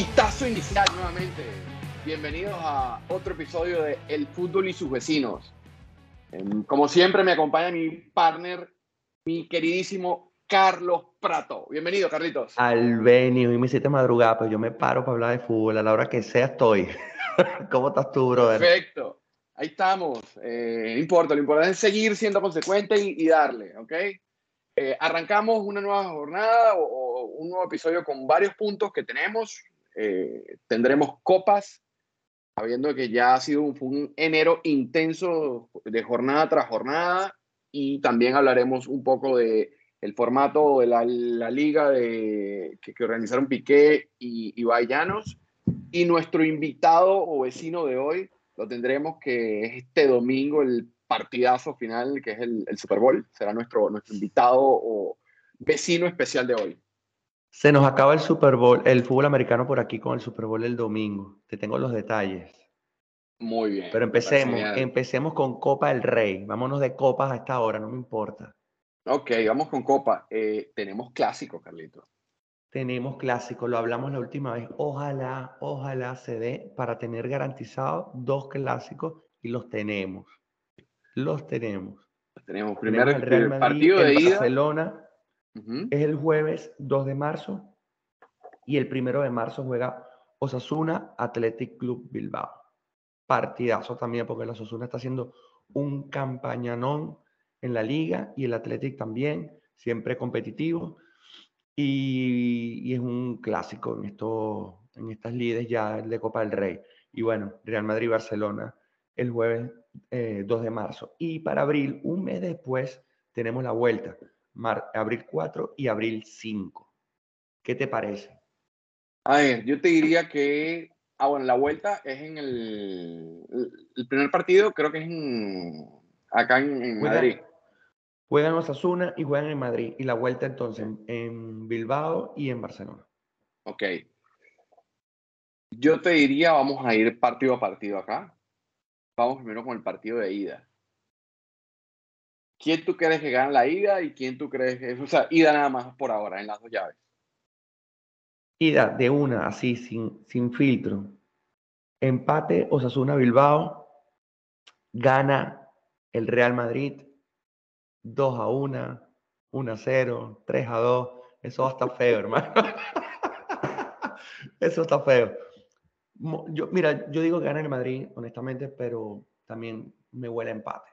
Pitazo inicial nuevamente. Bienvenidos a otro episodio de El Fútbol y sus vecinos. Em, Como siempre me acompaña mi partner, mi queridísimo Carlos Prato. Bienvenido, Carlitos. Albenio, y me hiciste madrugada, pero yo me paro para hablar de fútbol, a la hora que sea estoy. ¿Cómo estás tú, brother? Perfecto. Ahí estamos. Eh, no importa, lo importante es seguir siendo consecuente y, y darle, ¿ok? Eh, arrancamos una nueva jornada o, o un nuevo episodio con varios puntos que tenemos. Eh, tendremos copas, sabiendo que ya ha sido un, enero intenso de jornada tras jornada y también hablaremos un poco de el formato de la, liga que, organizaron Piqué y, y. Y nuestro invitado o vecino de hoy lo tendremos que es este domingo el partidazo final que es el, el Super Bowl. Será nuestro, nuestro invitado o vecino especial de hoy. Se nos acaba el Super Bowl, el fútbol americano por aquí con el Super Bowl el domingo. Te tengo los detalles. Muy bien. Pero empecemos, empecemos con Copa del Rey. Vámonos de copas a esta hora, no me importa. Ok, vamos con Copa. Eh, tenemos clásico, Carlito. Tenemos clásico, lo hablamos la última vez. Ojalá, ojalá se dé para tener garantizados dos clásicos y los tenemos. Los tenemos. Tenemos Tenemos primero el Real el Madrid partido de en ida. Barcelona. Es el jueves 2 de marzo y el primero de marzo juega Osasuna Athletic Club Bilbao. Partidazo también porque el Osasuna está haciendo un campañanón en la liga y el Athletic también, siempre competitivo y, y es un clásico en, esto, en estas lides ya de Copa del Rey. Y bueno, Real Madrid-Barcelona el jueves eh, 2 de marzo. Y para abril, un mes después, tenemos la vuelta mar- abril 4 y abril 5. ¿Qué te parece? A ver, yo te diría que. Ah, bueno, la vuelta es en el. El primer partido creo que es en, acá en, en Juega- Madrid. Juegan Osasuna y juegan en Madrid. Y la vuelta entonces en, en Bilbao y en Barcelona. Ok. Yo te diría, vamos a ir partido a partido acá. Vamos primero con el partido de ida. ¿Quién tú crees que gana la ida y quién tú crees que. O sea, ida nada más por ahora, en las dos llaves. Ida de una, así, sin, sin filtro. Empate Osasuna-Bilbao. Gana el Real Madrid 2 a 1, 1 a 0, 3 a 2. Eso estar feo, hermano. Eso está feo. Mira, yo digo que gana el Madrid, honestamente, pero también me huele a empate.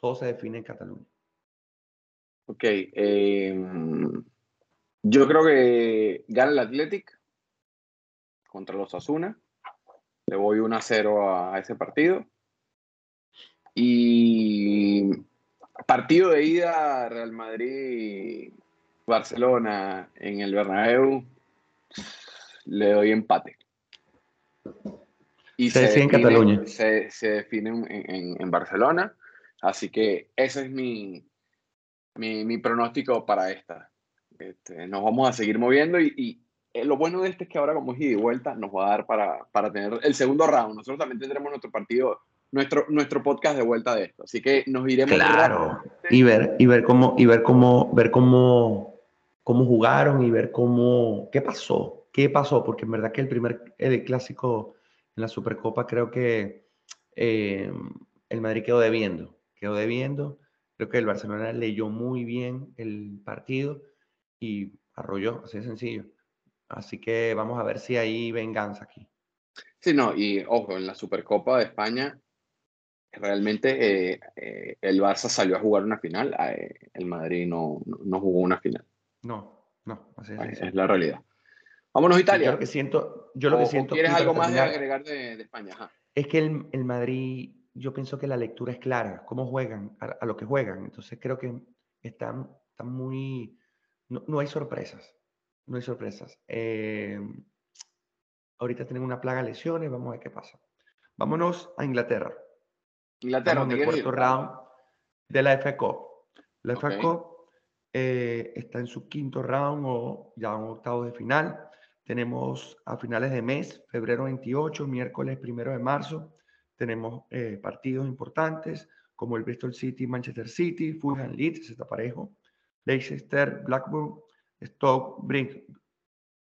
Todo se define en Cataluña. Ok. eh, yo creo que gana el Athletic contra los Asuna. Le voy 1 a 0 a, a ese partido. Y partido de ida Real Madrid Barcelona en el Bernabéu le doy empate. Y Se decide en Cataluña. Se, se define en, en- en Barcelona. Así que ese es mi, mi, mi pronóstico para esta. Este, nos vamos a seguir moviendo y, y, eh, lo bueno de este es que ahora como es ida y vuelta nos va a dar para, para tener el segundo round. Nosotros también tendremos nuestro partido, nuestro, nuestro podcast de vuelta de esto. Así que nos iremos Claro. Y ver, y ver cómo, y ver cómo, ver cómo, cómo jugaron y ver cómo, qué pasó, qué pasó, porque en verdad que el primer el clásico en la Supercopa creo que eh, el Madrid quedó debiendo, quedó debiendo. Creo que el Barcelona leyó muy bien el partido y arrolló, así de sencillo. Así que vamos a ver si hay venganza aquí. Sí, no, y ojo, en la Supercopa de España, realmente eh, eh, el Barça salió a jugar una final, eh, el Madrid no, no, jugó una final, No, no, así es sencillo. la realidad. Vámonos a Yo Italia. lo que siento, yo lo ¿O- que siento ¿Quieres algo más de agregar de, de España? Ajá. Es que el, el Madrid, yo pienso que la lectura es clara, cómo juegan, a, a lo que juegan. Entonces creo que están, están muy... No, no hay sorpresas, no hay sorpresas. Eh, ahorita tienen una plaga de lesiones, vamos a ver qué pasa. Vámonos a Inglaterra. Inglaterra, Estamos ¿dónde en el cuarto ir? round de la FA Cup. La FA Ok. Cup eh, está en su quinto round o ya en octavos de final. Tenemos a finales de mes, febrero 28, miércoles primero de marzo, tenemos eh, partidos importantes como el Bristol City, Manchester City, Fulham Leeds, está parejo, Leicester, Blackburn, Stoke, Brick,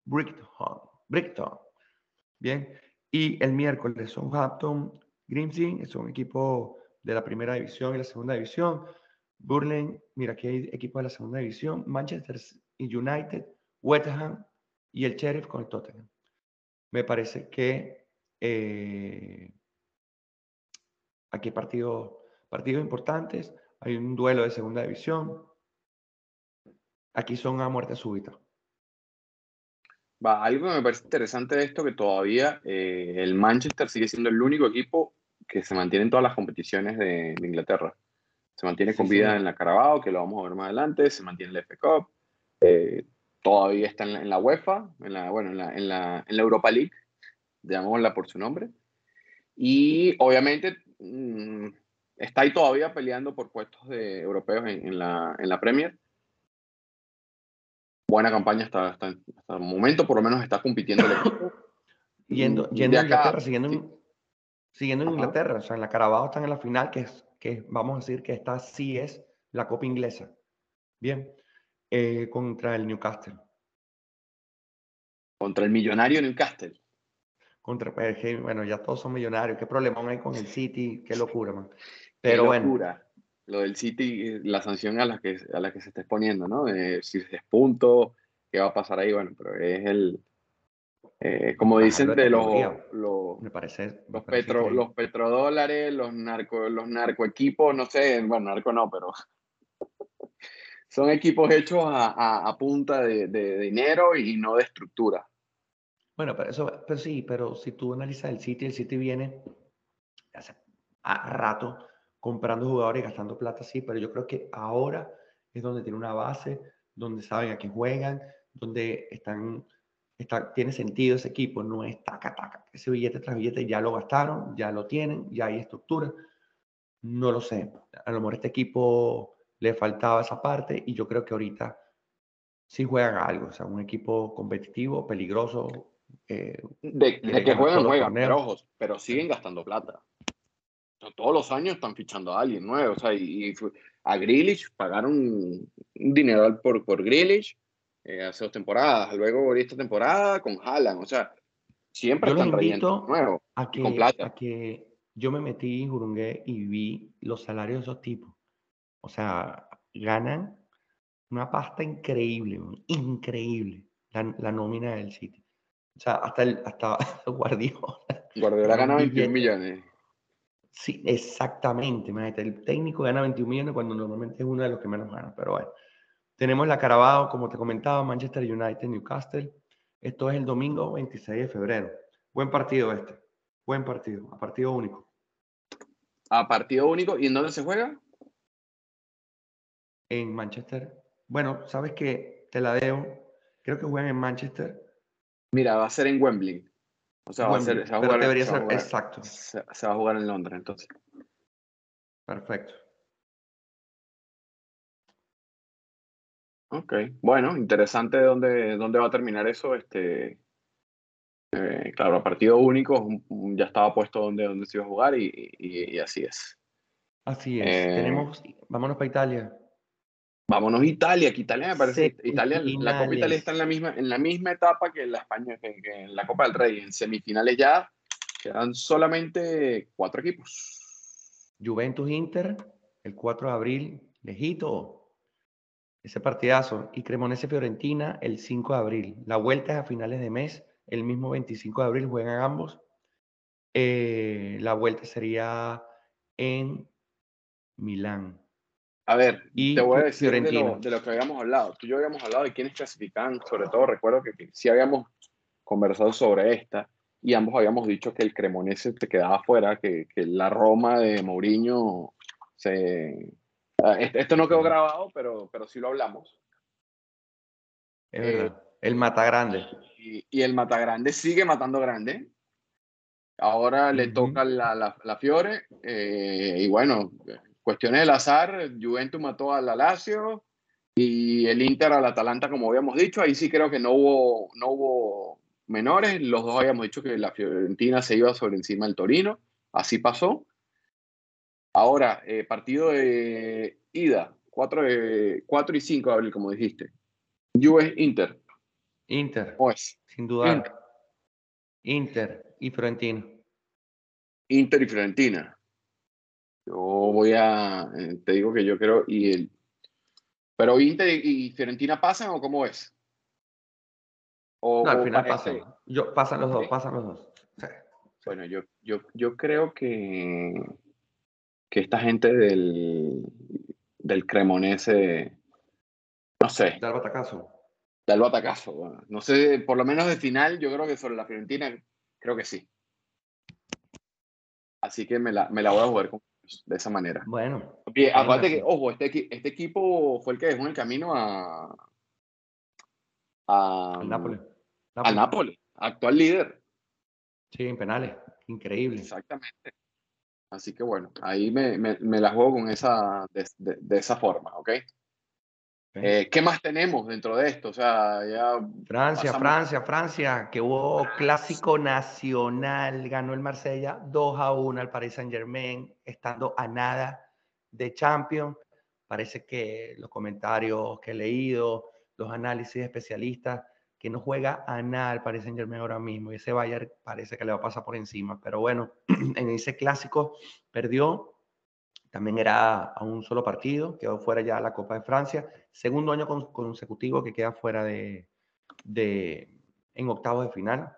Brighton, Brighton, Bien. Y el miércoles Southampton, Grimsby, es un equipo de la primera división y la segunda división. Burling, mira, aquí hay equipos de la segunda división. Manchester United, West Ham y el Sheriff con el Tottenham. Me parece que eh, aquí hay partidos, partidos importantes. Hay un duelo de segunda división. Aquí son a muerte súbita. Va, algo que me parece interesante de esto que todavía eh, el Manchester sigue siendo el único equipo que se mantiene en todas las competiciones de, Inglaterra. Se mantiene con vida en la Carabao, que lo vamos a ver más adelante, se mantiene en la FA Cup, eh, todavía está en la, UEFA, en la, bueno, en la, en la, Europa League, llamémosla por su nombre. Y obviamente mm, está ahí todavía peleando por puestos de europeos en, la, en la Premier buena campaña hasta, hasta, el momento, por lo menos está compitiendo el equipo. Yendo, yendo a Inglaterra, siguiendo, en, siguiendo en Inglaterra, o sea, en la Carabao están en la final, que es, que vamos a decir que esta sí es la Copa Inglesa. Bien, eh, contra el Newcastle. Contra el millonario Newcastle. Contra, pues, bueno, ya todos son millonarios. ¿Qué problema hay con el City? Qué locura, man. Pero bueno lo del City, la sanción a la que, a la que se está exponiendo, ¿no? si es punto, ¿qué va a pasar ahí? Bueno, pero es el, eh, como dicen de los, los, me parece, los, petro, los petrodólares, los narco, los narcoequipos, no sé, bueno, narco no, pero son equipos hechos a, a, punta de, de, dinero y no de estructura. Bueno, pero eso, pero sí, pero si tú analizas el City, el City viene hace rato comprando jugadores y gastando plata, sí, pero yo creo que ahora es donde tiene una base, donde saben a qué juegan, donde están, está, tiene sentido ese equipo, no es taca, taca. Ese billete tras billete ya lo gastaron, ya lo tienen, ya hay estructura. No lo sé. A lo mejor este equipo le faltaba esa parte y yo creo que ahorita sí juegan algo, o sea, un equipo competitivo, peligroso. Eh, de, que juegan, juegan, pero ojos, pero siguen gastando plata todos los años están fichando a alguien nuevo. O sea, y, a Grealish pagaron un dinero por, por Grealish eh, hace dos temporadas. Luego esta temporada con Haaland. O sea, siempre yo están trayendo nuevo a que, con plata. A que yo me metí, jurungué y vi los salarios de esos tipos. O sea, ganan una pasta increíble, increíble, la, la nómina del City. O sea, hasta, el, hasta Guardiola. Guardiola gana 21 millones. Sí, exactamente. El técnico gana 21 millones cuando normalmente es uno de los que menos gana. Pero bueno, tenemos la Carabao, como te comentaba, Manchester United, Newcastle. Esto es el domingo 26 de febrero. Buen partido este. Buen partido. A partido único. A partido único. ¿Y en dónde se juega? En Manchester. Bueno, sabes que te la debo. Creo que juegan en Manchester. Mira, va a ser en Wembley. O sea, va a ser, se va a jugar, debería ser exacto. Se, va a jugar en Londres, entonces. Perfecto. Ok, bueno, interesante dónde, dónde va a terminar eso. Este, eh, claro, a partido único ya estaba puesto dónde, dónde se iba a jugar y, y, así es. Así es. Eh, Tenemos, vámonos para Italia. Vámonos a Italia, que Italia me parece. Italia, la Copa Italia está en la misma, en la misma etapa que la España, que, en la Copa del Rey. En semifinales ya quedan solamente cuatro equipos. Juventus Inter, el 4 de abril, lejito. Ese partidazo. Y Cremonese Fiorentina, el 5 de abril. La vuelta es a finales de mes, el mismo 25 de abril juegan ambos. Eh, la vuelta sería en Milán. A ver, te voy a decir de lo, que habíamos hablado. Tú y yo habíamos hablado de quiénes clasifican, sobre todo recuerdo que, sí habíamos conversado sobre esta y ambos habíamos dicho que el Cremonese te quedaba fuera, que, que la Roma de Mourinho se... Ah, esto no quedó grabado, pero, pero sí lo hablamos. Eh, el mata grande. Y, y, el mata grande sigue matando grande. Ahora le toca la, la, la Fiore. Eh, y bueno, cuestiones del azar, Juventus mató al Lazio y el Inter al Atalanta, como habíamos dicho. Ahí sí creo que no hubo, no hubo menores. Los dos habíamos dicho que la Fiorentina se iba sobre encima del Torino. Así pasó. Ahora, eh, partido de ida, 4, de, 4 y 5 de abril, como dijiste. Juve Inter. Inter. Pues, sin duda. Inter y Fiorentina. Inter y Fiorentina. Yo voy a, eh, te digo que yo creo, y el, pero Inter y Fiorentina pasan o cómo es? O, no, al final pasan. Yo, pasan los dos, pasan los dos. Bueno, yo, yo, yo creo que, que esta gente del, del Cremonese, no sé. Batacazo. Del batacazo. no sé, por lo menos de final, yo creo que sobre la Fiorentina, creo que sí. Así que me la, me la voy a jugar de esa manera. Bueno. aparte que, ojo, este, este equipo fue el que dejó en el camino a. a al Nápoles. Al Nápoles, actual líder. Sí, en penales. Increíble. Exactamente. Así que bueno, ahí me, me, la juego con esa, de, esa forma, ¿ok? Eh, ¿Qué más tenemos dentro de esto? O sea, ya Francia, Francia, Francia, que hubo clásico nacional, ganó el Marsella 2 a 1 al Paris Saint Germain, estando a nada de Champions. Parece que los comentarios que he leído, los análisis de especialistas, que no juega a nada al Paris Saint Germain ahora mismo. Y ese Bayern parece que le va a pasar por encima. Pero bueno, en ese clásico perdió. También era a un solo partido, quedó fuera ya la Copa de Francia. Segundo año consecutivo que queda fuera de, de, en octavos de final.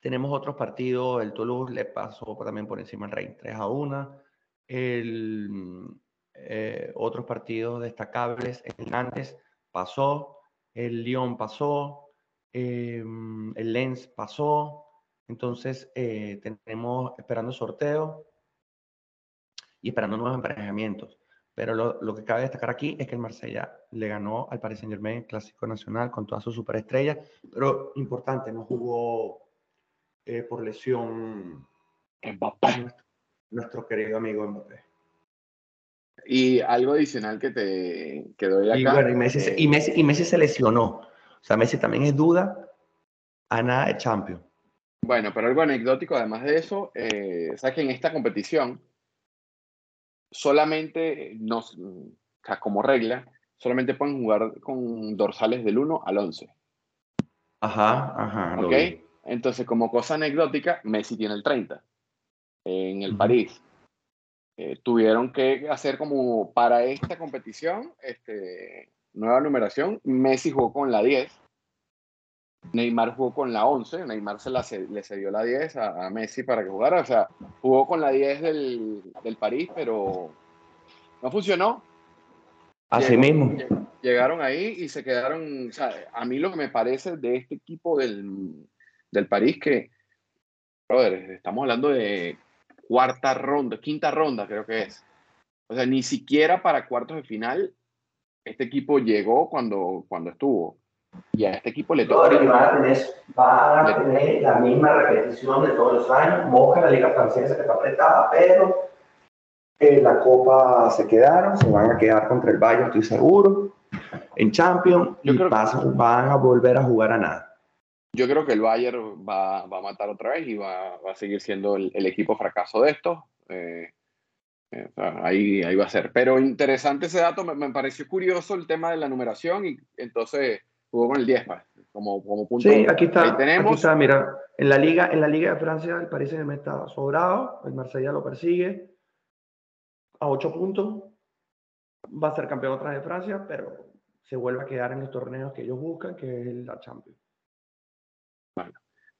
Tenemos otros partidos. El Toulouse le pasó también por encima al Rey 3 a 1. El, eh, otros partidos destacables. El Nantes pasó el Lyon pasó, em, el Lens pasó, entonces eh, tenemos esperando sorteo y esperando nuevos emparejamientos. Pero lo, que cabe destacar aquí es que el Marsella le ganó al Paris Saint Germain Clásico Nacional con todas sus superestrellas, pero importante, no jugó eh, por lesión Mbappé. Nuestro, querido amigo Mbappé. Y algo adicional que te que doy acá. Y, bueno, y, Messi, y, eh, Messi, y Messi se lesionó. O sea, Messi también es duda a nada de Champions. Bueno, pero algo anecdótico, además de eso, eh, sabes que en esta competición solamente, no, o sea, como regla, solamente pueden jugar con dorsales del 1 al 11. Ajá, ajá. ¿Ok? Entonces, como cosa anecdótica, Messi tiene el 30 en el París. Eh, tuvieron que hacer como para esta competición, este, nueva numeración. Messi jugó con la 10, Neymar jugó con la 11, Neymar se la, le cedió la 10 a, Messi para que jugara, o sea, jugó con la 10 del, del París, pero no funcionó. Así mismo. Llegaron ahí y se quedaron, o sea, a mí lo que me parece de este equipo del, del París que, brother, estamos hablando de cuarta ronda, quinta ronda creo que es. O sea, ni siquiera para cuartos de final este equipo llegó cuando, cuando estuvo. Y a este equipo le toca. van a tener, la misma repetición de todos los años. Moja la Liga Francesa que está apretada, pero en la Copa se quedaron, se van a quedar contra el Bayern, estoy seguro. En Champions, y van a volver a jugar a nada. Yo creo que el Bayern va, va a matar otra vez y va, va a seguir siendo el, el, equipo fracaso de esto. Eh, eh, ahí, ahí va a ser. Pero interesante ese dato, me, me, pareció curioso el tema de la numeración y entonces jugó con el 10 pues, como, como punto. Sí, aquí está. Ahí tenemos. Aquí está, mira, en la Liga, en la Liga de Francia el Paris Saint está sobrado, el Marsella lo persigue a 8 puntos, va a ser campeón otra vez de Francia, pero se vuelve a quedar en los torneos que ellos buscan, que es la Champions. Bueno,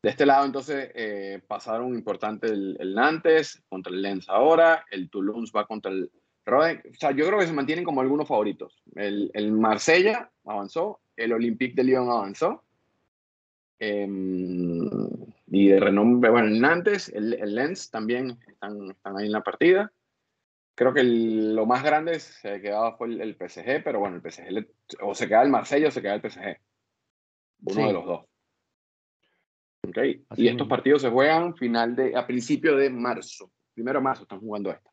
de este lado entonces eh, pasaron importante el, el, Nantes contra el Lens ahora, el Toulouse va contra el Roden. O sea, yo creo que se mantienen como algunos favoritos. El, el Marsella avanzó, el Olympique de Lyon avanzó. Eh, y de renombre, bueno, el Nantes, el, el Lens también están, están, ahí en la partida. Creo que el, lo más grande se quedaba fue el, el PSG, pero bueno, el PSG, le, o se queda el Marsella o se queda el PSG. Uno sí. de los dos. Okay. y estos partidos se juegan final de, a principio de marzo. Primero de marzo están jugando esto.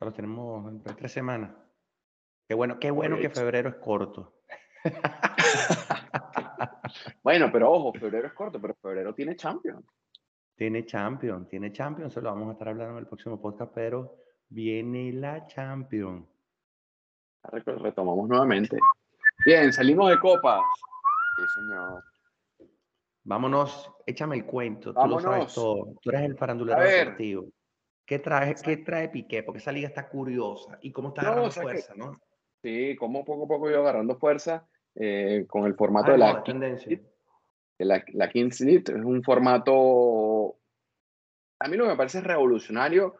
Los tenemos entre tres semanas. Qué bueno, qué bueno que febrero es corto. bueno, pero ojo, febrero es corto, pero febrero tiene Champions. Tiene Champions, tiene Champions, se lo vamos a estar hablando en el próximo podcast, pero viene la Champions. Retomamos nuevamente. Bien, salimos de copas. Sí, señor. Vámonos, échame el cuento. Tú lo sabes Vámonos. todo. Tú eres el farandulero A ver. deportivo. ¿Qué trae, ¿Qué trae Piqué? Porque esa liga está curiosa. ¿Y cómo está No, agarrando fuerza, no? Sí, como poco a poco iba agarrando fuerza eh, con el formato Ah, de la, tendencia. de la, la Kings League. Es un formato, a mí lo que me parece revolucionario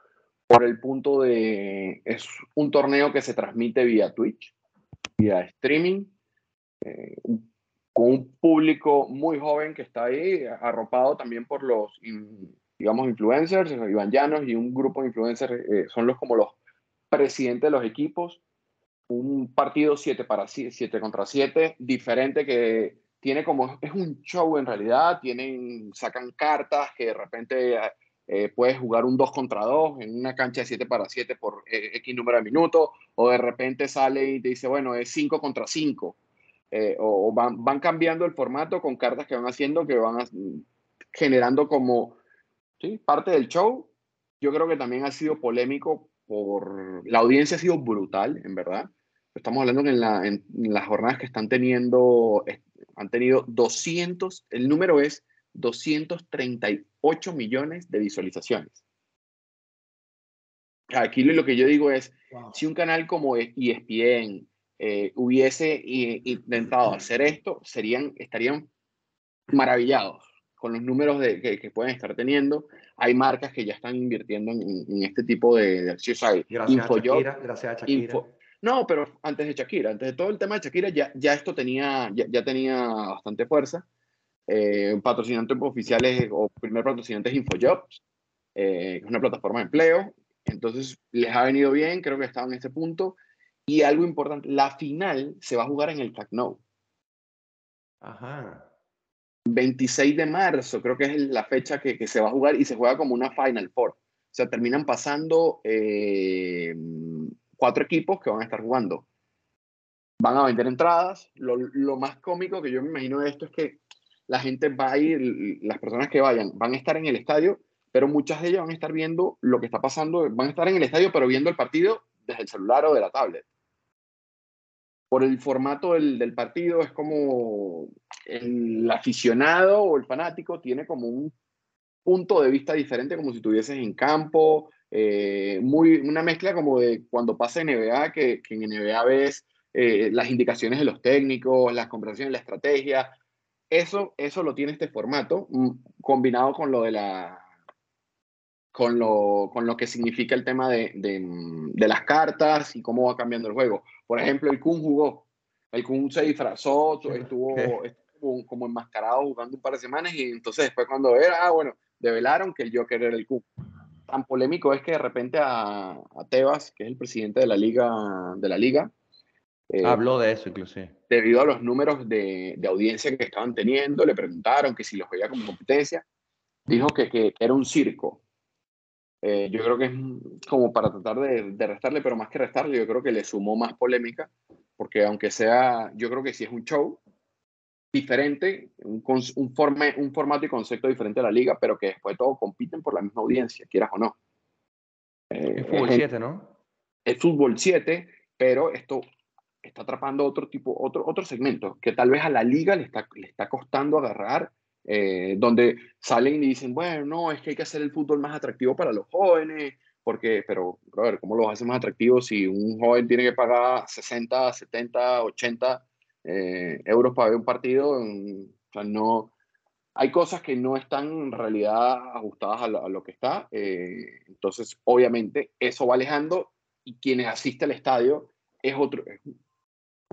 por el punto de, es un torneo que se transmite vía Twitch, vía streaming, eh, con un público muy joven que está ahí, arropado también por los, in- digamos, influencers, Iván Llanos y un grupo de influencers, eh, son los como los presidentes de los equipos, un partido 7 para 7 contra 7, diferente que tiene como, es un show en realidad, tienen, sacan cartas que de repente eh, puedes jugar un 2 contra 2 en una cancha de 7 para 7 por eh, X número de minutos, o de repente sale y te dice, bueno, es 5 contra 5, eh, o, o van, van cambiando el formato con cartas que van haciendo, que van generando como ¿sí? parte del show. Yo creo que también ha sido polémico por, la audiencia ha sido brutal, en verdad. Estamos hablando que en, la- en las jornadas que están teniendo, han tenido 200, el número es 238 millones de visualizaciones. Aquí lo que yo digo es, Wow. si un canal como E ESPN eh, hubiese intentado hacer esto, serían, estarían maravillados con los números de, que, que pueden estar teniendo. Hay marcas que ya están invirtiendo en, en este tipo de, de Gracias Infojob, a Shakira, gracias a Shakira. Info- no, pero antes de Shakira, antes de todo el tema de Shakira, ya, ya esto tenía, ya, ya tenía bastante fuerza. Eh, un patrocinante oficial es, o primer patrocinante es Infojobs, eh, es una plataforma de empleo. Entonces, les ha venido bien, creo que estaban en este punto. Y algo importante, la final se va a jugar en el Nou. Ajá. 26 de marzo, creo que es la fecha que, se va a jugar y se juega como una Final Four. O sea, terminan pasando eh, cuatro equipos que van a estar jugando. Van a vender entradas. Lo, lo más cómico que yo me imagino de esto es que la gente va a ir, las personas que vayan, van a estar en el estadio, pero muchas de ellas van a estar viendo lo que está pasando, van a estar en el estadio, pero viendo el partido desde el celular o de la tablet. Por el formato del, partido, es como el aficionado o el fanático tiene como un punto de vista diferente, como si estuvieses en campo, eh, muy, una mezcla como de cuando pasa NBA, que, que en NBA ves eh, las indicaciones de los técnicos, las conversaciones, la estrategia. Eso, eso lo tiene este formato, mm, combinado con lo de la. Con lo, con lo que significa el tema de, de, mm, de las cartas y cómo va cambiando el juego. Por ejemplo, el Kun jugó. El Kun se disfrazó, estuvo, estuvo como enmascarado jugando un par de semanas y entonces después cuando era, ah, bueno, develaron que el Joker era el Kun. Tan polémico es que de repente a, a Tebas, que es el presidente de la liga, de la liga eh, Habló de eso, inclusive. debido a los números de, de audiencia que estaban teniendo, le preguntaron que si los veía como competencia, dijo que, que era un circo. Eh, yo creo que es como para tratar de, de restarle, pero más que restarle, yo creo que le sumó más polémica, porque aunque sea, yo creo que sí es un show diferente, un, un, forme, un formato y concepto diferente a la liga, pero que después de todo compiten por la misma audiencia, quieras o no. Eh, Es fútbol es- 7, ¿no? es fútbol 7, pero esto está atrapando otro tipo, otro, otro segmento que tal vez a la liga le está, le está costando agarrar, eh, donde salen y dicen, bueno, no, es que hay que hacer el fútbol más atractivo para los jóvenes, porque, pero, a ver, ¿cómo lo hace más atractivo si un joven tiene que pagar 60, 70, 80 eh, euros para ver un partido? Mm, O sea, no, hay cosas que no están en realidad ajustadas a lo, a lo que está. eh, entonces, obviamente, eso va alejando y quienes asisten al estadio es otro, es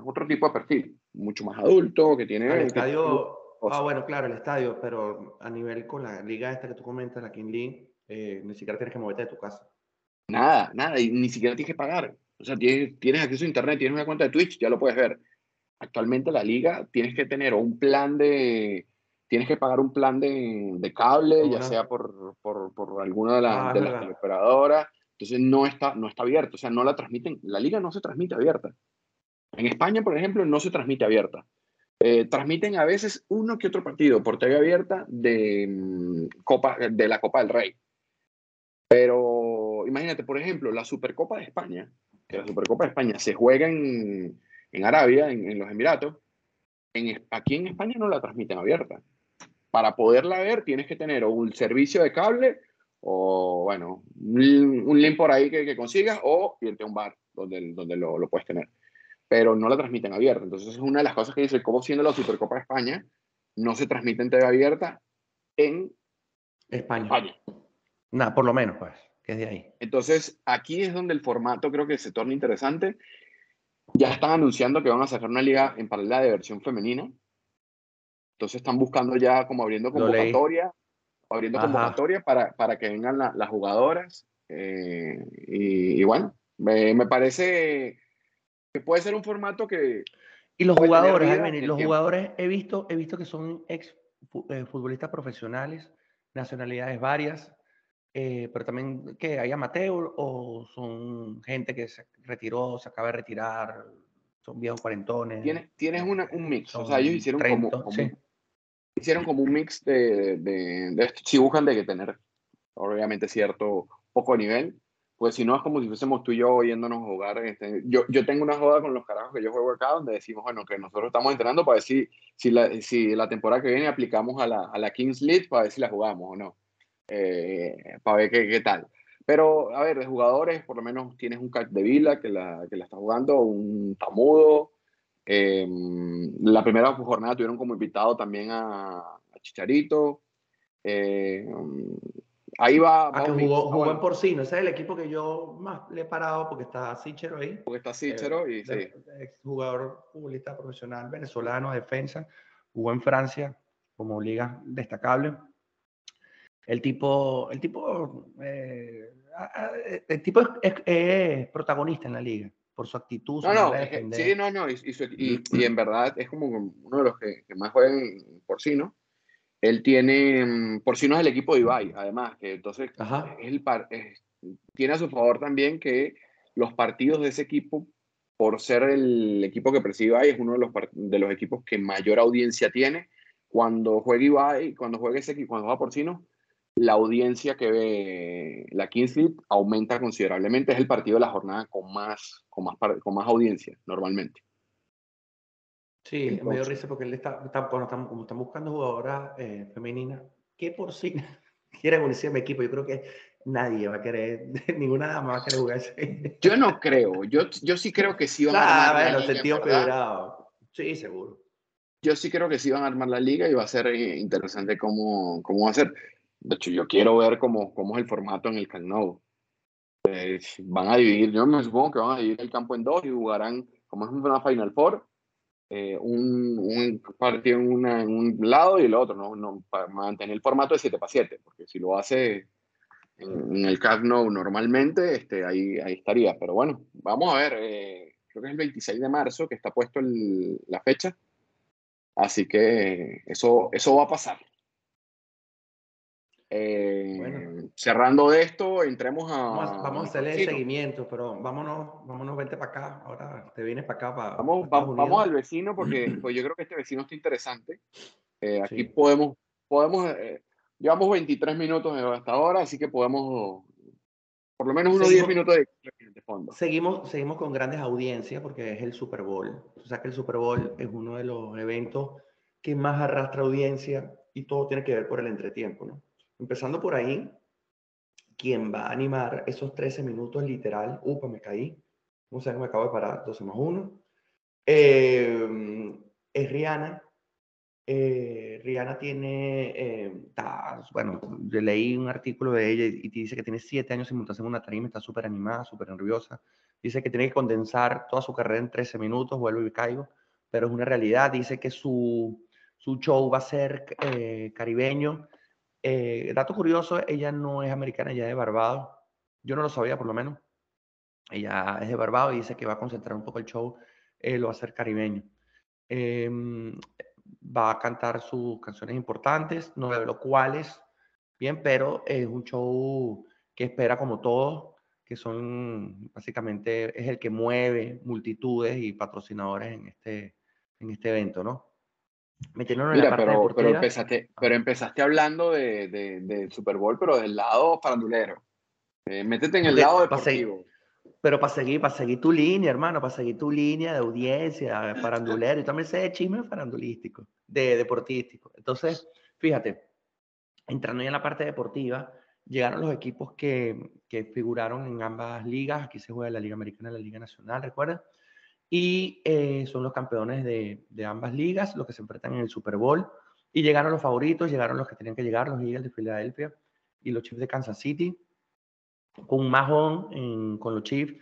otro tipo de perfil, mucho más adulto, que tiene... Que- estadio. Ah, bueno, claro, el estadio, pero a nivel con la liga esta que tú comentas, la King League, eh, ni siquiera tienes que moverte de tu casa. Nada, nada, y ni siquiera tienes que pagar. O sea, tienes, tienes acceso a internet, tienes una cuenta de Twitch, ya lo puedes ver. Actualmente la liga tienes que tener un plan de... Tienes que pagar un plan de, de cable, Como ya sea por, por, por alguna de, las Ah, de las teleoperadoras. Entonces no está, no está abierto, o sea, no la transmiten. La liga no se transmite abierta. En España, por ejemplo, no se transmite abierta. Eh, transmiten a veces uno que otro partido por TV abierta de, mm, Copa, de la Copa del Rey. Pero imagínate, por ejemplo, la Supercopa de España, que la Supercopa de España se juega en, en Arabia, en, los Emiratos, aquí en España no la transmiten abierta. para poderla ver tienes que tener un servicio de cable o, bueno, un, link por ahí que, que, consigas o irte a un bar donde, donde lo, lo, puedes tener. Pero no la transmiten abierta. Entonces es una de las cosas que dice, como siendo la Supercopa de España, no se transmite en TV abierta en España. España. Nada, por lo menos, pues, que es de ahí. Entonces, aquí es donde el formato creo que se torna interesante. Ya están anunciando que van a sacar una liga en paralela de versión femenina. Entonces están buscando ya como abriendo convocatoria, abriendo convocatoria para, para que vengan las jugadoras. Eh, y, bueno, me, me, parece que puede ser un formato que... Y los jugadores, los jugadores he visto, he visto que son ex eh, futbolistas profesionales, nacionalidades varias, eh, pero también que hay amateur o son gente que se retiró, se acaba de retirar, son viejos cuarentones. Tienes, tienes una, un mix, o sea, ellos hicieron como, hicieron como un mix de, de, de, si buscan de que tener obviamente cierto poco nivel, pues si no es como si fuésemos tú y yo oyéndonos jugar. Este, yo, yo tengo una joda con los carajos que yo juego acá donde decimos, bueno, que nosotros estamos entrenando para ver si, si, la, si la temporada que viene aplicamos a la, a la Kings League para ver si la jugamos o no. Eh, para ver qué, qué, tal. Pero, a ver, de jugadores, por lo menos tienes un Cat de Vila que la, que la está jugando, un Tamudo. Eh, la primera jornada tuvieron como invitado también a, a Chicharito. Eh, ahí va. Ah, que jugó, jugó en Porcino. Ese es el equipo que yo más le he parado porque está Sichero ahí. Porque está Sichero y sí. Jugador futbolista profesional venezolano, defensa. Jugó en Francia como liga destacable. El tipo, el tipo, eh, el tipo es, protagonista en la liga por su actitud. no, no, sí, no, no, y, y, en verdad es como uno de los que, más juegan por sí, ¿no? Él tiene, mm, por sí no es el equipo de Ibai, además, que entonces es el par, tiene a su favor también que los partidos de ese equipo, por ser el equipo que preside Ibai, es uno de los, de los equipos que mayor audiencia tiene. Cuando juega Ibai, cuando juega ese equipo, cuando va por no la audiencia que ve la Kings League aumenta considerablemente. Es el partido de la jornada con más, con más, con más audiencia, normalmente. Sí, me dio risa porque él está, como están buscando jugadoras eh, femeninas, que por sí quieren unirse a mi equipo. Yo creo que nadie va a querer, ninguna dama va a querer jugar ese. Yo no creo, yo, yo sí creo que sí van a armar la liga. Sí, seguro. Yo sí creo que sí van a armar la liga y va a ser eh, interesante cómo, cómo va a ser. De hecho, yo quiero ver cómo, cómo es el formato en el Camp Nou. Eh, van a dividir, yo me supongo que van a dividir el campo en dos y jugarán, como es una Final Four, eh, un, un, partido en, un lado y el otro, ¿no? no para mantener el formato de 7 para 7, porque si lo hace en, el Camp Nou normalmente, este, ahí, ahí estaría. Pero bueno, vamos a ver, eh, creo que es el 26 de marzo que está puesto la fecha, así que eso, eso va a pasar. Eh, cerrando de esto, entremos a. Vamos, a hacerle el seguimiento, pero vámonos, vámonos, vente para acá. Ahora te vienes para acá. Para, vamos, vamos, al vecino, porque pues yo creo que este vecino está interesante. Eh, aquí podemos, podemos eh, llevamos 23 minutos hasta ahora, así que podemos por lo menos unos 10 minutos de, de, fondo. Seguimos, seguimos con grandes audiencias porque es el Super Bowl. O sea que el Super Bowl es uno de los eventos que más arrastra audiencia y todo tiene que ver por el entretiempo, ¿no? Empezando por ahí, quien va a animar esos 13 minutos literal, upa, me caí, no sé, me acabo de parar, 12 más 1, eh, es Rihanna. Eh, Rihanna tiene, eh, bueno, yo leí un artículo de ella y, dice que tiene 7 años sin montarse en una tarima, está súper animada, súper nerviosa. Dice que tiene que condensar toda su carrera en 13 minutos, vuelvo y caigo, pero es una realidad. Dice que su, su show va a ser caribeño eh, dato curioso, ella no es americana, ella es de Barbados. Yo no lo sabía, por lo menos. Ella es de Barbados y dice que va a concentrar un poco el show, eh, lo va a hacer caribeño. Em, va a cantar sus canciones importantes, no lo cuales, bien, pero es un show que espera como todos, que son básicamente, es el que mueve multitudes y patrocinadores en este, en este evento, ¿no? Mira, pero, pero, empezaste, pero empezaste hablando de, de, Super Bowl, pero del lado farandulero. Eh, métete en el lado deportivo. pero para seguir, para seguir tu línea, hermano, para seguir tu línea de audiencia, farandulero, y también sé de chisme farandulístico, de deportístico. Entonces, fíjate, entrando ya en la parte deportiva, llegaron los equipos que, que figuraron en ambas ligas. Aquí se juega la Liga Americana y la Liga Nacional, ¿recuerdan? Y eh, son los campeones de, de, ambas ligas, los que se enfrentan en el Super Bowl. Y llegaron los favoritos, llegaron los que tenían que llegar, los Eagles de Filadelfia y los Chiefs de Kansas City. Con un majón con los Chiefs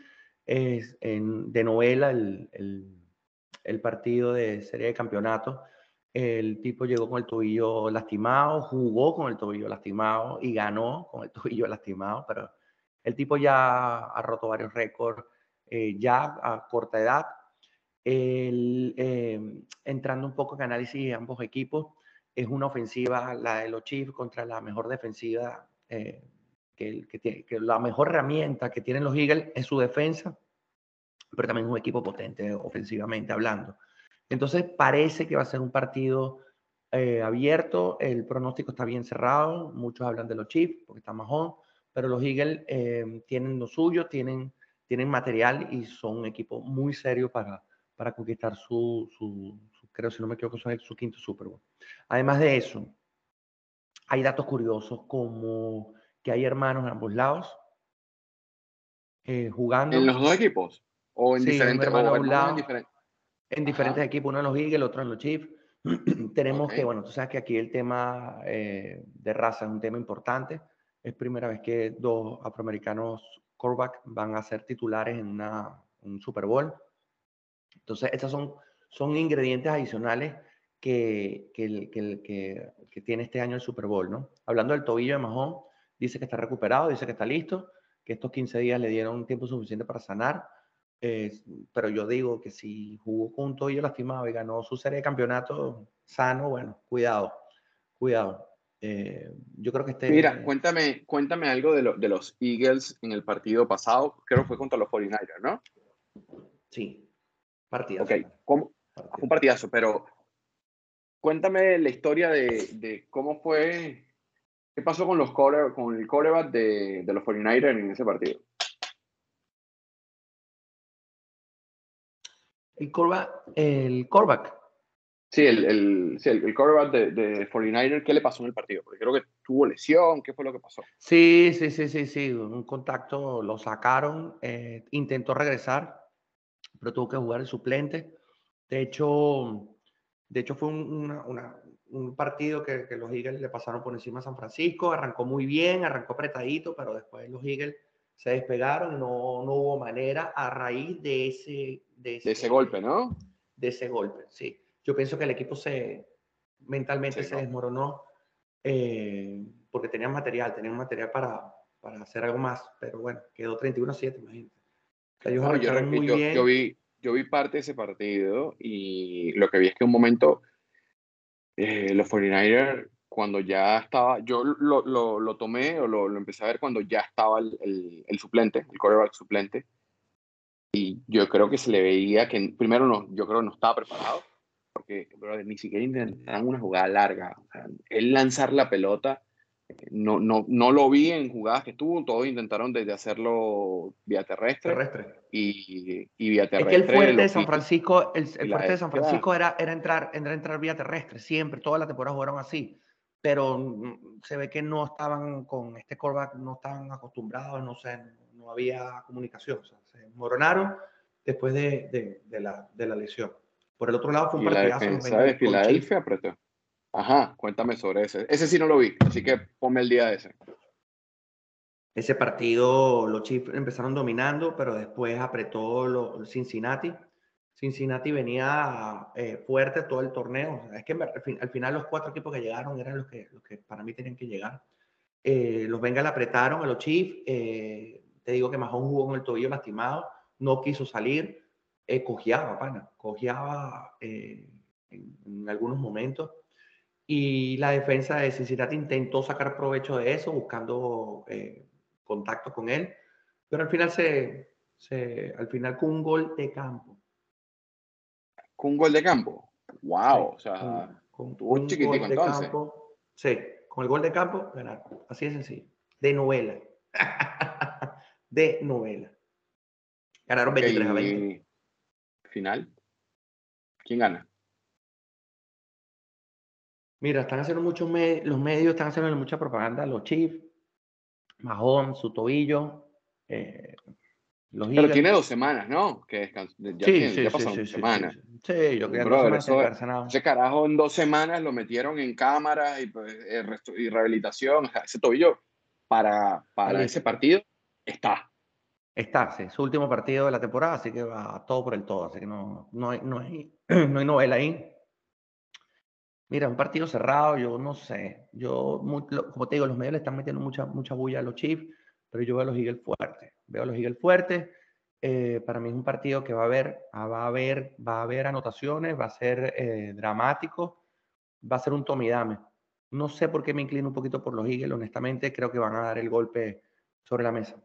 es en, de novela el, el, el partido de serie de campeonato el tipo llegó con el tobillo lastimado, jugó con el tobillo lastimado y ganó con el tobillo lastimado, pero el tipo ya ha roto varios récords eh, ya a corta edad. Em, entrando un poco en análisis de ambos equipos, es una ofensiva, la de los Chiefs, contra la mejor defensiva, eh, que, la mejor herramienta que tienen los Eagles es su defensa, pero también es un equipo potente ofensivamente hablando. Entonces parece que va a ser un partido eh, abierto, el pronóstico está bien cerrado, muchos hablan de los Chiefs porque está majón, pero los Eagles eh, tienen lo suyo, tienen, tienen material y son un equipo muy serio para, para conquistar su, su, creo si no me equivoco, es su quinto Super Bowl. Además de eso, hay datos curiosos como que hay hermanos en ambos lados eh, jugando. ¿En los dos equipos? ¿O en diferentes en en diferentes equipos, uno en los Eagles, otro en los Chiefs. Tenemos que, bueno, tú sabes que aquí el tema eh, de raza es un tema importante. Es primera vez que dos afroamericanos quarterback van a ser titulares en una, un Super Bowl. Entonces, estos son, son ingredientes adicionales que, que, que, que, tiene este año el Super Bowl, ¿no? Hablando del tobillo de Mahón, dice que está recuperado, dice que está listo, que estos 15 días le dieron tiempo suficiente para sanar pero yo digo que si jugó con un tobillo lastimado y ganó su serie de campeonatos sano, bueno, cuidado, cuidado. Eh, yo creo que este... Mira, cuéntame, cuéntame algo de, de, los Eagles en el partido pasado, creo que fue contra los 49ers, ¿no? Sí, partidazo. Ok, ¿Cómo? un partidazo, pero cuéntame la historia de, de, cómo fue, qué pasó con, los con el coreback de, de los 49ers en ese partido. El coreback. El coreback. Sí, el, el, sí, el, coreback de, de 49er, ¿qué le pasó en el partido? Porque creo que tuvo lesión, ¿qué fue lo que pasó? Sí, sí, sí, sí, sí, un contacto, lo sacaron, eh, intentó regresar, pero tuvo que jugar el suplente. De hecho, de hecho fue un, una, un partido que, que, los Eagles le pasaron por encima a San Francisco, arrancó muy bien, arrancó apretadito, pero después los Eagles se despegaron y no, no hubo manera a raíz de ese, de ese, golpe, ¿no? De ese golpe, sí. Yo pienso que el equipo se mentalmente se desmoronó eh, porque tenían material, tenían material para, para hacer algo más, pero bueno, quedó 31-7, imagínate. Ellos yo, muy bien. yo, vi, yo vi parte de ese partido y lo que vi es que un momento eh, los 49ers cuando ya estaba, yo lo, lo, lo tomé o lo, lo, empecé a ver cuando ya estaba el, el, el suplente, el quarterback suplente, y yo creo que se le veía que primero no, yo creo que no estaba preparado, porque ni siquiera intentaron una jugada larga. O sea, él lanzar la pelota, eh, no, no, no lo vi en jugadas que estuvo, todos intentaron desde hacerlo vía terrestre. terrestre. Y, y vía terrestre. Es que el fuerte de San Francisco, el, el fuerte de San Francisco era, era, entrar, era entrar vía terrestre, siempre, toda la temporada jugaron así pero mm, se ve que no estaban con este callback, no estaban acostumbrados, no sé, no había comunicación, o sea, se moronaron después de, de, de, la, de la lesión. Por el otro lado fue un partidazo. La defensa de Filadelfia apretó. Ajá, cuéntame sobre ese. Ese sí no lo vi, así que ponme el día de ese. Ese partido los Chiefs empezaron dominando, pero después apretó los Cincinnati Cincinnati venía eh, fuerte todo el torneo. Es que al, final los cuatro equipos que llegaron eran los que, los que para mí tenían que llegar. Eh, los Bengals apretaron a los Chiefs. Eh, te digo que Mahón jugó con el tobillo lastimado, no quiso salir, cojeaba, pana, cojeaba en, en, algunos momentos. Y la defensa de Cincinnati intentó sacar provecho de eso, buscando contacto con él, pero al final se, se, al final con un gol de campo con un gol de campo. ¡Wow! o sea, con, un chiquitico entonces. Campo, sí, con el gol de campo ganaron. Así de sencillo. De novela. de novela. Ganaron 23 a 20. Final. ¿Quién gana? Mira, están haciendo muchos medios, los medios están haciendo mucha propaganda, los Chiefs, Mahón, su tobillo, eh, los Pero tiene dos semanas, ¿no? Que ya, sí, sí, ya sí, semanas. Sí, yo creo que ese carajo en dos semanas lo metieron en cámara y, pues, y rehabilitación. ese tobillo para, para ese partido está. Está, sí, su último partido de la temporada, así que va todo por el todo, así que no, no, hay, no, hay, no hay novela ahí. Mira, un partido cerrado, yo no sé. Yo, como te digo, los medios le están metiendo mucha, mucha bulla a los Chiefs, pero yo veo a los Eagles fuertes. Veo a los Eagles fuertes. Eh, para mí es un partido que va a haber, ah, va a haber, va a haber anotaciones, va a ser eh, dramático, va a ser un tomidame. No sé por qué me inclino un poquito por los Eagles, honestamente creo que van a dar el golpe sobre la mesa.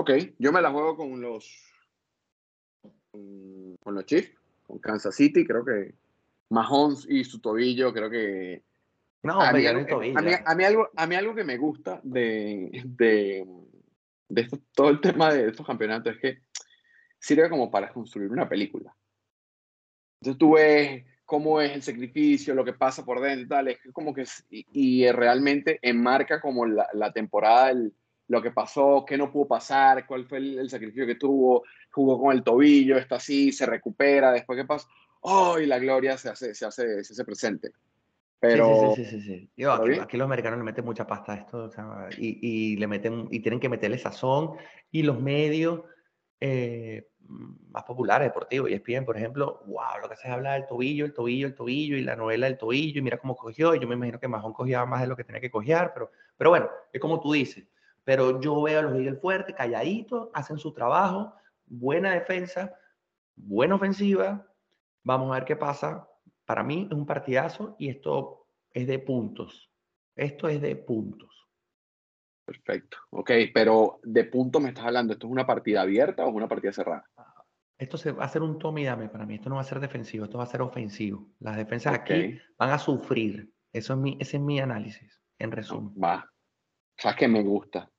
Ok, yo me la juego con los con los Chiefs con Kansas City, creo que Mahomes y su tobillo, creo que... No, a, mí, tobillo. A, mí, algo, a mí algo que me gusta de, de, de todo el tema de estos campeonatos es que sirve como para construir una película. Entonces tú ves cómo es el sacrificio, lo que pasa por dentro y tal, es como que, y, realmente enmarca como la, la temporada, lo que pasó, qué no pudo pasar, cuál fue el, sacrificio que tuvo, jugó con el tobillo, está así, se recupera, después qué pasa, ¡oh! Y la gloria se hace, se hace, se hace presente. Pero, sí, sí, sí, sí, aquí, los americanos le meten mucha pasta a esto, y, y, le meten, y tienen que meterle sazón, y los medios eh, más populares, deportivos, y ESPN, por ejemplo, wow, lo que se habla del tobillo, el tobillo, el tobillo, y la novela del tobillo, y mira cómo cogió, y yo me imagino que Mahón cogía más de lo que tenía que coger, pero, pero bueno, es como tú dices, pero yo veo a los Eagles fuertes, calladitos, hacen su trabajo, buena defensa, buena ofensiva. Vamos a ver qué pasa. Para mí es un partidazo y esto es de puntos. Esto es de puntos. Perfecto. Ok, pero de puntos me estás hablando. ¿Esto es una partida abierta o es una partida cerrada? Esto se va a ser un tome dame para mí. Esto no va a ser defensivo, esto va a ser ofensivo. Las defensas aquí van a sufrir. Eso es mi, ese es mi análisis, en resumen. Va. Sabes que me gusta.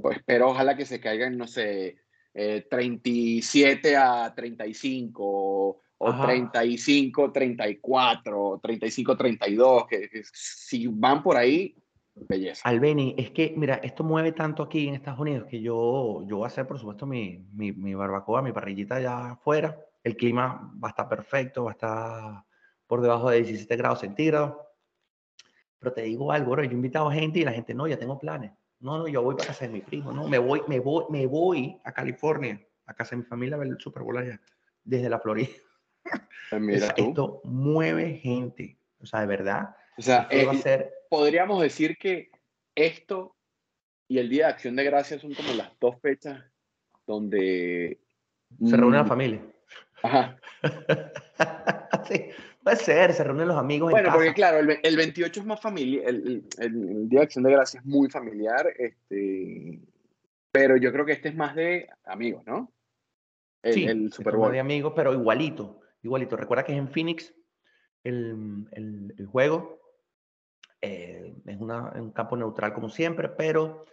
Pues espero ojalá que se caigan, no sé, 37 eh, a 35 o, 35 34 35 32 que, si van por ahí belleza. Albeni es que mira esto mueve tanto aquí en Estados Unidos que yo yo voy a hacer por supuesto mi, mi, mi barbacoa mi parrillita allá afuera. El clima va a estar perfecto va a estar por debajo de 17 grados centígrados pero te digo algo yo he invitado gente y la gente no ya tengo planes no, no, yo voy para casa de mi primo, no, me voy, me voy, me voy a California, a casa de mi familia a ver el Super Bowl allá, desde la Florida. Pues esto mueve gente, o sea, de verdad. O sea, eh, podríamos decir que esto y el Día de Acción de Gracias son como las dos fechas donde... Se reúne la mm, familia. Ajá. sí, Puede ser, se reúnen los amigos. Bueno, porque claro, el, el, 28 es más familiar, el, el, Día de Acción de Gracias es muy familiar, este, pero yo creo que este es más de amigos, ¿no? El, sí, el Super Bowl. de amigos, pero igualito, igualito. Recuerda que es en Phoenix el, juego, eh, es una, un campo neutral como siempre, pero,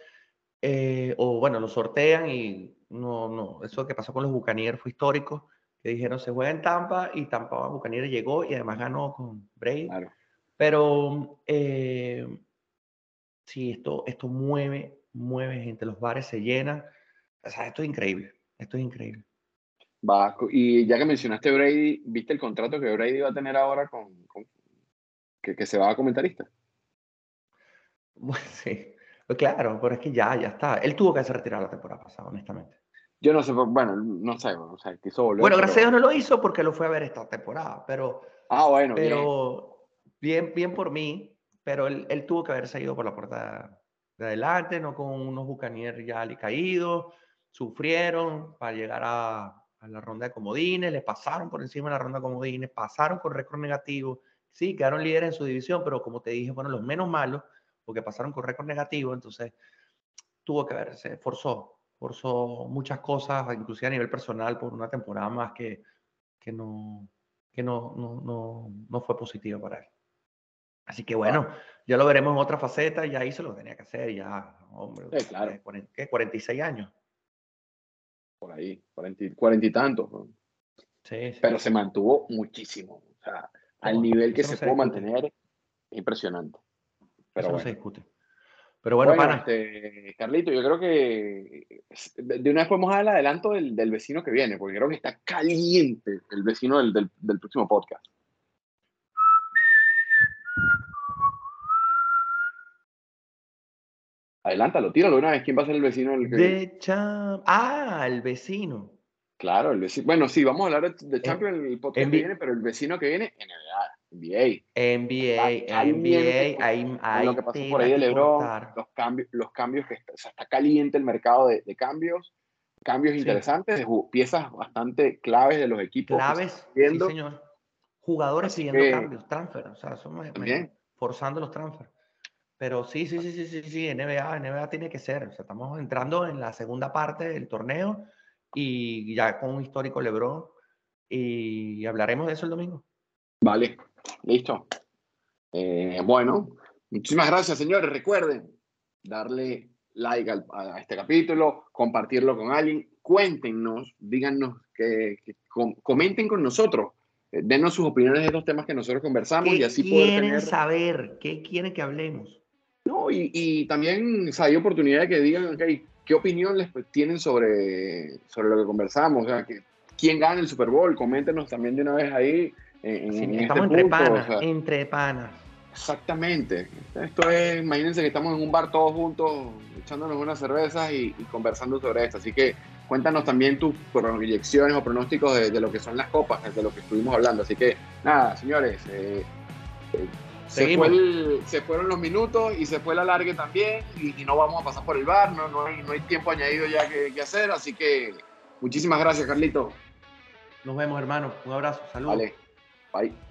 eh, o bueno, lo sortean y no, no, eso que pasó con los Buccaneers fue histórico dijeron se juega en Tampa y Tampa Buccaneers llegó y además ganó con Brady. Pero eh, sí, esto, esto mueve, mueve gente, los bares se llenan. O sea, esto es increíble, esto es increíble. Va, y ya que mencionaste Brady, ¿viste el contrato que Brady va a tener ahora con, que, que, se va a comentarista? sí, pues claro, pero es que ya, ya está. Él tuvo que hacer retirar la temporada pasada, honestamente. Yo no sé, bueno, no sé, o sea, quiso volver. Bueno, gracias a Dios no lo hizo porque lo fue a ver esta temporada, pero. Ah, bueno, pero bien, bien, por mí, pero él, él, tuvo que haber salido por la puerta de adelante, no con unos bucaniers ya caídos, sufrieron para llegar a, a, la ronda de comodines, le pasaron por encima de la ronda de comodines, pasaron con récord negativo, sí, quedaron líderes en su división, pero como te dije, bueno, los menos malos, porque pasaron con récord negativo, entonces tuvo que verse, forzó, forzó muchas cosas, inclusive a nivel personal, por una temporada más que, que, no, que no, no, no, no fue positivo para él. Así que bueno, ya lo veremos en otra faceta, ya hizo lo que tenía que hacer, ya, hombre, claro. ¿qué? 46 años. Por ahí, 40, y tantos. Sí, Pero se mantuvo muchísimo. O sea, al nivel que se, puede mantener, es impresionante. Pero Eso bueno. no se discute. Pero bueno, pana, este, Carlito, yo creo que de una vez podemos dar el adelanto del, del vecino que viene, porque creo que está caliente el vecino del, del, del próximo podcast. Adelántalo, tíralo de una vez. ¿Quién va a ser el vecino del que de Ah, el vecino. Claro, el vecino. Bueno, sí, vamos a hablar de, de Champions el podcast que viene, pero el vecino que viene, NBA, NBA, NBA, hay, lo que pasó por ahí de LeBron, los cambios, los cambios que está, o sea, está caliente el mercado de, de cambios, cambios Sí. interesantes, de piezas bastante claves de los equipos. Claves, sí, señor. Jugadores Así pidiendo que- cambios, transfer, o sea, somos También. forzando los transfer. Pero sí, sí, sí, sí, sí, sí, NBA, NBA tiene que ser. O sea, estamos entrando en la segunda parte del torneo y ya con un histórico LeBron y hablaremos de eso el domingo. Vale, listo. Eh, bueno, muchísimas gracias, señores. Recuerden darle like al- a, este capítulo, compartirlo con alguien. Cuéntenos, díganos que, que com- comenten con nosotros. eh, denos sus opiniones de estos temas que nosotros conversamos y ¿Qué así poder tener. saber? ¿Qué quieren que hablemos? No, y, y también o sea, hay oportunidad de que digan, ok, ¿qué opinión les tienen sobre, sobre lo que conversamos? O sea, que, ¿quién gana el Super Bowl? Coméntenos también de una vez ahí. En, Sí, en este estamos entre punto, o panas, sea, entre panas. exactamente. Esto es, imagínense que estamos en un bar todos juntos, echándonos unas cervezas y, y conversando sobre esto. Así que cuéntanos también tus proyecciones o pronósticos de, de lo que son las copas, de lo que estuvimos hablando. Así que, nada, señores. eh, eh, se, Seguimos. fue el- se fueron los minutos y se fue el alargue también y, y no vamos a pasar por el bar, no, no, hay, no hay tiempo añadido ya que, que hacer, así que muchísimas gracias Carlito. Nos vemos, hermano. Un abrazo. Saludos. Vale, bye.